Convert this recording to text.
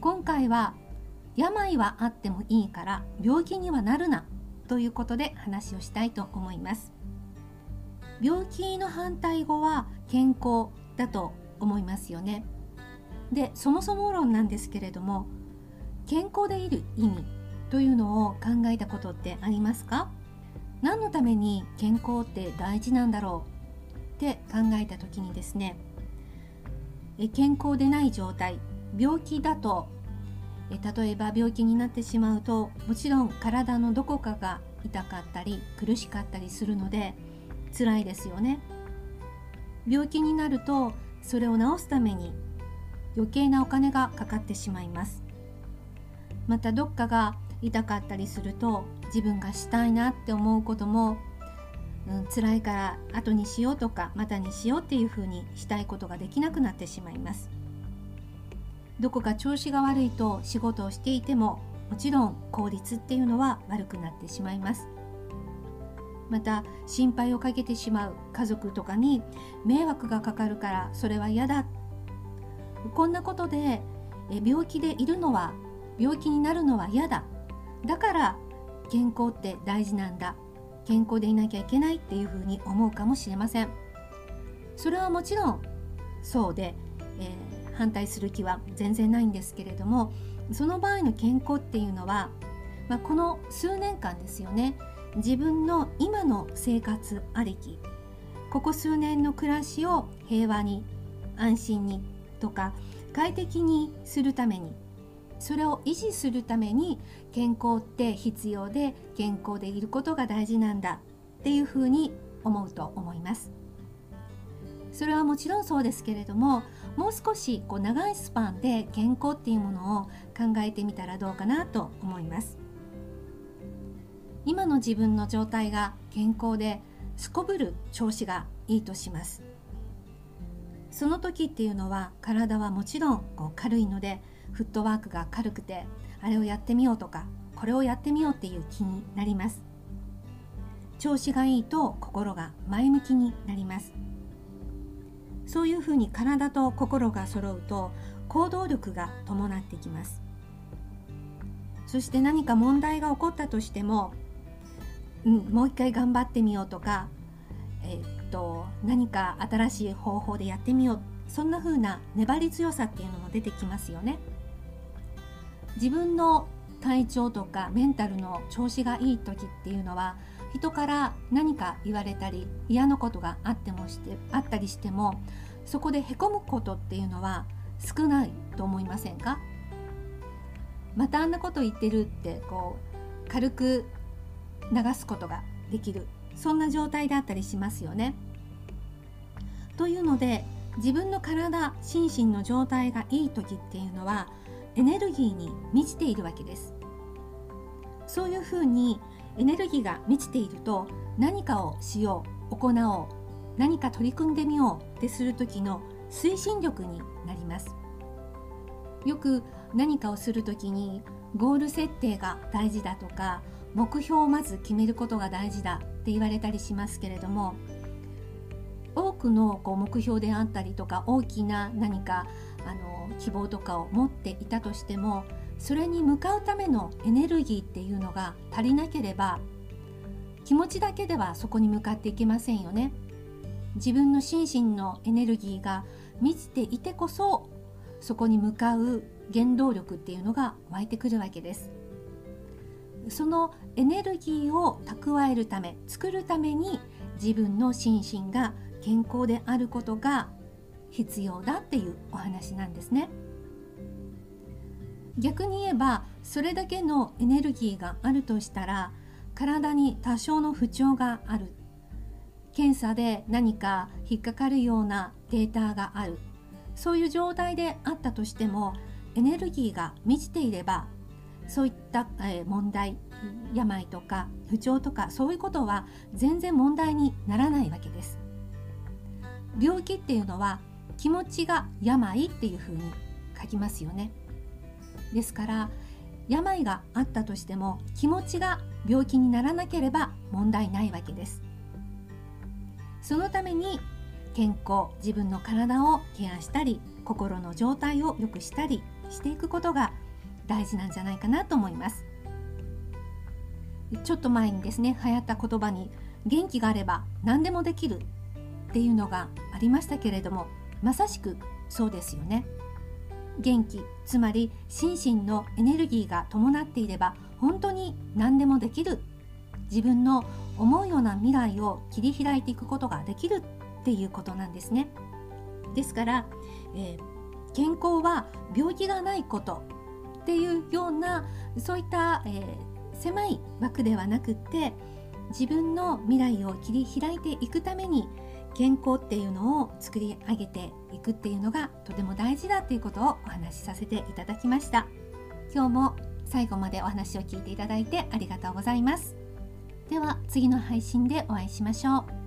今回は病はあってもいいから病気にはなるなということで話をしたいと思います。病気の反対語は健康だと思いますよね。でそもそも論なんですけれども健康でいる意味というのを考えたことってありますか？何のために健康って大事なんだろうって考えた時にですね健康でない状態病気だと例えば病気になってしまうともちろん体のどこかが痛かったり苦しかったりするので辛いですよね。病気になるとそれを治すために余計なお金がかかってしまいます。またどっかが痛かったりすると自分がしたいなって思うことも、うん、辛いから後にしようとかまたにしようっていうふうにしたいことができなくなってしまいます。どこか調子が悪いと仕事をしていてももちろん効率っていうのは悪くなってしまいます。また心配をかけてしまう家族とかに迷惑がかかるからそれは嫌だ。こんなことで病気でいるのは病気になるのは嫌だ。だから健康って大事なんだ。健康でいなきゃいけないっていうふうに思うかもしれません。それはもちろんそうで、えー、反対する気は全然ないんですけれどもその場合の健康っていうのは、まあ、この数年間ですよね。自分の今の生活ありきここ数年の暮らしを平和に安心にとか快適にするためにそれを維持するために健康って必要で健康でいることが大事なんだっていうふうに思うと思います。それはもちろんそうですけれどももう少しこう長いスパンで健康っていうものを考えてみたらどうかなと思います。今の自分の状態が健康ですこぶる調子がいいとします。その時っていうのは体はもちろんこう軽いのでフットワークが軽くてあれをやってみようとかこれをやってみようっていう気になります。調子がいいと心が前向きになります。そういうふうに体と心が揃うと行動力が伴ってきますそして何か問題が起こったとしても、うん、もう一回頑張ってみようとか、えー、っと何か新しい方法でやってみようそんな風な粘り強さっていうのも出てきますよね。自分の体調とかメンタルの調子がいい時っていうのは人から何か言われたり嫌なことがあってもしてあったりしてもそこでへこむことっていうのは少ないと思いませんか？またあんなこと言ってるってこう軽く流すことができる。そんな状態だったりしますよね。というので自分の体心身の状態がいい時っていうのはエネルギーに満ちているわけです。そういうふうにエネルギーが満ちていると何かをしよう行おう何か取り組んでみようってする時の推進力になります。よく何かをする時にゴール設定が大事だとか目標をまず決めることが大事だって言われたりしますけれども多くのこう目標であったりとか大きな何かあの希望とかを持っていたとしてもそれに向かうためのエネルギーっていうのが足りなければ気持ちだけではそこに向かっていけませんよね。自分の心身のエネルギーが満ちていてこそそこに向かう原動力っていうのが湧いてくるわけです。そのエネルギーを蓄えるため作るために自分の心身が健康であることが必要だっていうお話なんですね逆に言えばそれだけのエネルギーがあるとしたら体に多少の不調がある。検査で何か引っかかるようなデータがある。そういう状態であったとしてもエネルギーが満ちていればそういった、問題病とか不調とかそういうことは全然問題にならないわけです。病気っていうのは気持ちが病っていうふうに書きますよね。ですから病があったとしても気持ちが病気にならなければ問題ないわけです。そのために健康自分の体をケアしたり心の状態を良くしたりしていくことが大事なんじゃないかなと思います。ちょっと前にですね流行った言葉に元気があれば何でもできるっていうのがありましたけれどもまさしくそうですよね。元気つまり心身のエネルギーが伴っていれば本当に何でもできる。自分の思うような未来を切り開いていくことができるっていうことなんですね。ですから、えー、健康は病気がないことっていうようなそういった、えー、狭い枠ではなくって自分の未来を切り開いていくために健康っていうのを作り上げていくっていうのがとても大事だっていうことをお話しさせていただきました。今日も最後までお話を聞いていただいてありがとうございます。では次の配信でお会いしましょう。